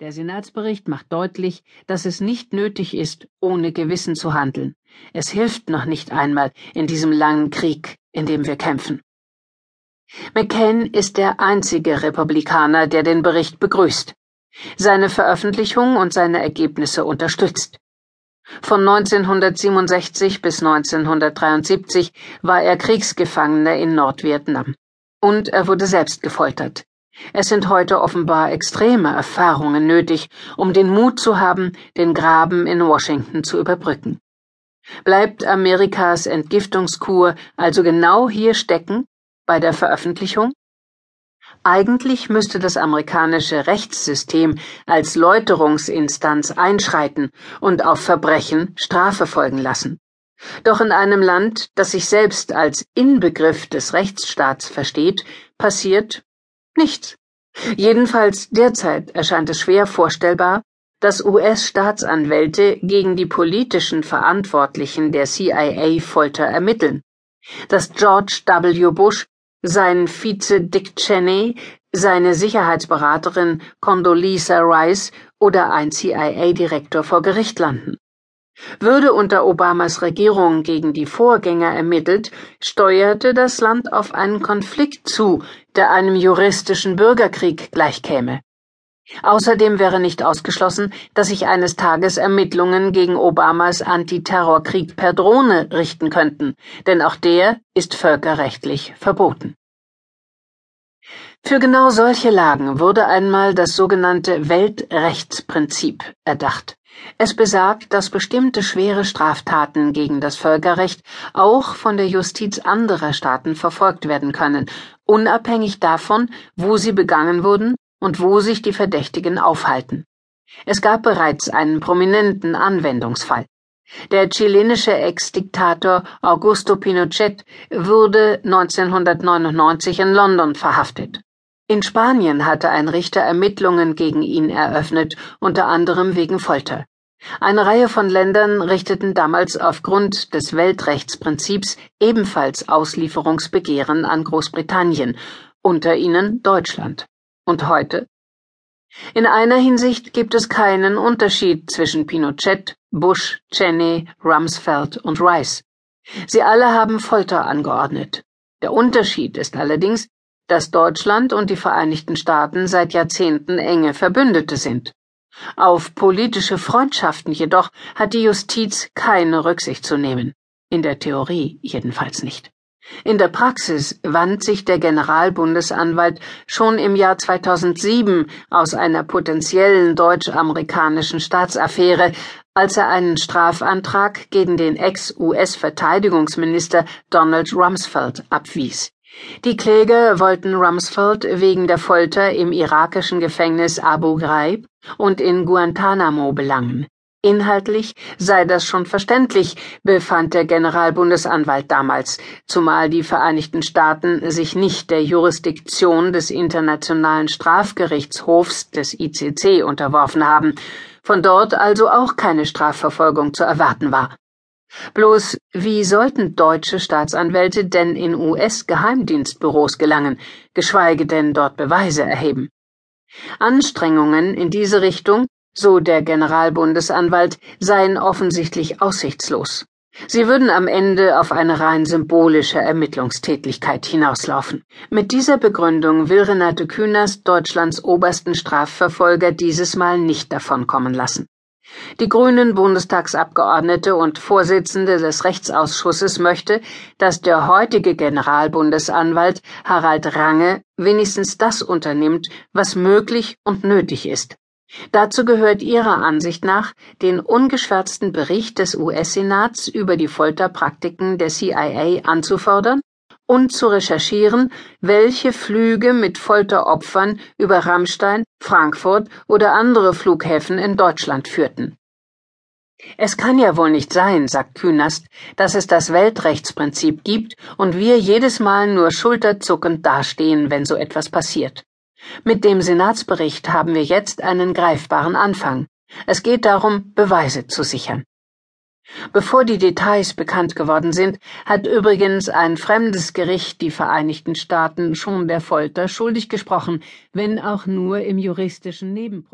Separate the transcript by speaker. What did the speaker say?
Speaker 1: Der Senatsbericht macht deutlich, dass es nicht nötig ist, ohne Gewissen zu handeln. Es hilft noch nicht einmal in diesem langen Krieg, in dem wir kämpfen. McCain ist der einzige Republikaner, der den Bericht begrüßt, seine Veröffentlichung und seine Ergebnisse unterstützt. Von 1967 bis 1973 war er Kriegsgefangener in Nordvietnam. Und er wurde selbst gefoltert. Es sind heute offenbar extreme Erfahrungen nötig, um den Mut zu haben, den Graben in Washington zu überbrücken. Bleibt Amerikas Entgiftungskur also genau hier stecken, bei der Veröffentlichung? Eigentlich müsste das amerikanische Rechtssystem als Läuterungsinstanz einschreiten und auf Verbrechen Strafe folgen lassen. Doch in einem Land, das sich selbst als Inbegriff des Rechtsstaats versteht, passiert Nichts. Jedenfalls derzeit erscheint es schwer vorstellbar, dass US-Staatsanwälte gegen die politischen Verantwortlichen der CIA-Folter ermitteln, dass George W. Bush, sein Vize Dick Cheney, seine Sicherheitsberaterin Condoleezza Rice oder ein CIA-Direktor vor Gericht landen. Würde unter Obamas Regierung gegen die Vorgänger ermittelt, steuerte das Land auf einen Konflikt zu, der einem juristischen Bürgerkrieg gleichkäme. Außerdem wäre nicht ausgeschlossen, dass sich eines Tages Ermittlungen gegen Obamas Antiterrorkrieg per Drohne richten könnten, denn auch der ist völkerrechtlich verboten. Für genau solche Lagen wurde einmal das sogenannte Weltrechtsprinzip erdacht. Es besagt, dass bestimmte schwere Straftaten gegen das Völkerrecht auch von der Justiz anderer Staaten verfolgt werden können, unabhängig davon, wo sie begangen wurden und wo sich die Verdächtigen aufhalten. Es gab bereits einen prominenten Anwendungsfall. Der chilenische Ex-Diktator Augusto Pinochet wurde 1999 in London verhaftet. In Spanien hatte ein Richter Ermittlungen gegen ihn eröffnet, unter anderem wegen Folter. Eine Reihe von Ländern richteten damals aufgrund des Weltrechtsprinzips ebenfalls Auslieferungsbegehren an Großbritannien, unter ihnen Deutschland. Und heute? In einer Hinsicht gibt es keinen Unterschied zwischen Pinochet, Bush, Cheney, Rumsfeld und Rice. Sie alle haben Folter angeordnet. Der Unterschied ist allerdings, dass Deutschland und die Vereinigten Staaten seit Jahrzehnten enge Verbündete sind. Auf politische Freundschaften jedoch hat die Justiz keine Rücksicht zu nehmen. In der Theorie jedenfalls nicht. In der Praxis wand sich der Generalbundesanwalt schon im Jahr 2007 aus einer potenziellen deutsch-amerikanischen Staatsaffäre, als er einen Strafantrag gegen den Ex-US-Verteidigungsminister Donald Rumsfeld abwies. Die Kläger wollten Rumsfeld wegen der Folter im irakischen Gefängnis Abu Ghraib und in Guantanamo belangen. Inhaltlich sei das schon verständlich, befand der Generalbundesanwalt damals, zumal die Vereinigten Staaten sich nicht der Jurisdiktion des Internationalen Strafgerichtshofs des ICC unterworfen haben, von dort also auch keine Strafverfolgung zu erwarten war. Bloß, wie sollten deutsche Staatsanwälte denn in US-Geheimdienstbüros gelangen, geschweige denn dort Beweise erheben? Anstrengungen in diese Richtung, so der Generalbundesanwalt, seien offensichtlich aussichtslos. Sie würden am Ende auf eine rein symbolische Ermittlungstätigkeit hinauslaufen. Mit dieser Begründung will Renate Künast Deutschlands obersten Strafverfolger dieses Mal nicht davonkommen lassen. Die Grünen Bundestagsabgeordnete und Vorsitzende des Rechtsausschusses möchte, dass der heutige Generalbundesanwalt Harald Range wenigstens das unternimmt, was möglich und nötig ist. Dazu gehört ihrer Ansicht nach, den ungeschwärzten Bericht des US-Senats über die Folterpraktiken der CIA anzufordern und zu recherchieren, welche Flüge mit Folteropfern über Rammstein, Frankfurt oder andere Flughäfen in Deutschland führten. Es kann ja wohl nicht sein, sagt Künast, dass es das Weltrechtsprinzip gibt und wir jedes Mal nur schulterzuckend dastehen, wenn so etwas passiert. Mit dem Senatsbericht haben wir jetzt einen greifbaren Anfang. Es geht darum, Beweise zu sichern. Bevor die Details bekannt geworden sind, hat übrigens ein fremdes Gericht die Vereinigten Staaten schon der Folter schuldig gesprochen, wenn auch nur im juristischen Nebenprozess.